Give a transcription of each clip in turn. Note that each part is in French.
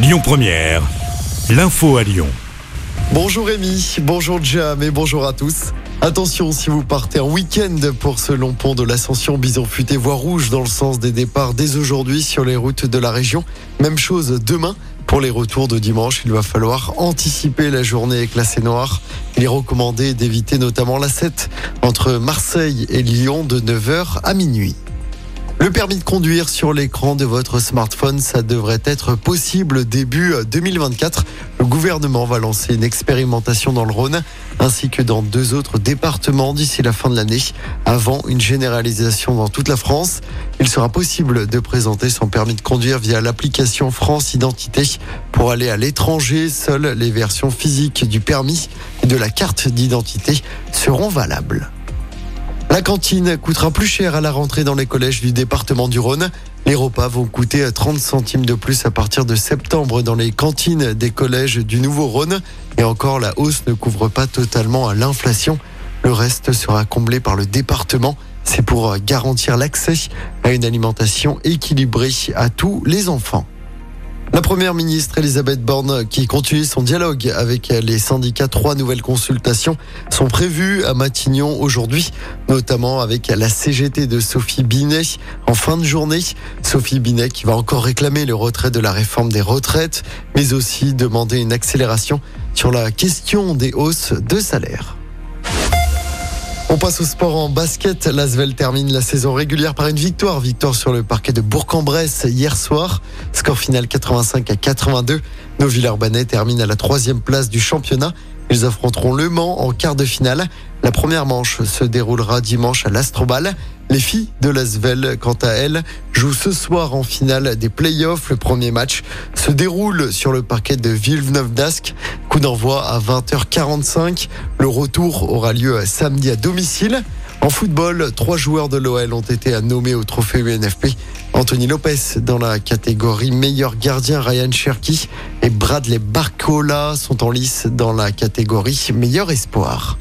Lyon Première, l'info à Lyon. Bonjour Rémi, bonjour Jam et bonjour à tous. Attention si vous partez en week-end pour ce long pont de l'ascension Bison Futé voie rouge dans le sens des départs dès aujourd'hui sur les routes de la région. Même chose demain. Pour les retours de dimanche, il va falloir anticiper la journée classée noire. Il est recommandé d'éviter notamment la 7 entre Marseille et Lyon de 9h à minuit. Le permis de conduire sur l'écran de votre smartphone, ça devrait être possible début 2024. Le gouvernement va lancer une expérimentation dans le Rhône ainsi que dans deux autres départements d'ici la fin de l'année, avant une généralisation dans toute la France. Il sera possible de présenter son permis de conduire via l'application France Identité pour aller à l'étranger. Seules les versions physiques du permis et de la carte d'identité seront valables. La cantine coûtera plus cher à la rentrée dans les collèges du département du Rhône. Les repas vont coûter 30 centimes de plus à partir de septembre dans les cantines des collèges du Nouveau Rhône. Et encore, la hausse ne couvre pas totalement l'inflation. Le reste sera comblé par le département. C'est pour garantir l'accès à une alimentation équilibrée à tous les enfants. La première ministre Elisabeth Borne qui continue son dialogue avec les syndicats. Trois nouvelles consultations sont prévues à Matignon aujourd'hui, notamment avec la CGT de Sophie Binet en fin de journée. Sophie Binet qui va encore réclamer le retrait de la réforme des retraites, mais aussi demander une accélération sur la question des hausses de salaire. On passe au sport en basket. L'Asvel termine la saison régulière par une victoire. Victoire sur le parquet de Bourg-en-Bresse hier soir. Score final 85 à 82. Nos Villeurbanais terminent à la troisième place du championnat. Ils affronteront Le Mans en quart de finale. La première manche se déroulera dimanche à l'Astrobal. Les filles de l'Asvel, quant à elles, jouent ce soir en finale des playoffs. Le premier match se déroule sur le parquet de Villeneuve-d'Ascq. Coup d'envoi à 20h45. Le retour aura lieu samedi à domicile. En football, trois joueurs de l'OL ont été nommés au trophée UNFP. Anthony Lopez dans la catégorie meilleur gardien, Ryan Cherky et Bradley Barcola sont en lice dans la catégorie meilleur espoir.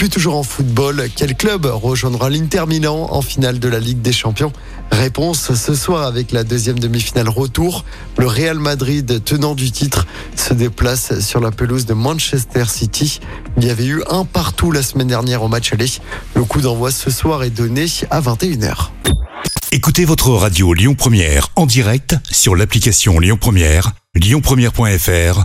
Puis toujours en football, quel club rejoindra l'Inter Milan en finale de la Ligue des Champions? Réponse ce soir avec la deuxième demi-finale retour. Le Real Madrid, tenant du titre, se déplace sur la pelouse de Manchester City. Il y avait eu un partout la semaine dernière au match aller. Le coup d'envoi ce soir est donné à 21h. Écoutez votre radio Lyon Première en direct sur l'application Lyon Première, lyonpremière.fr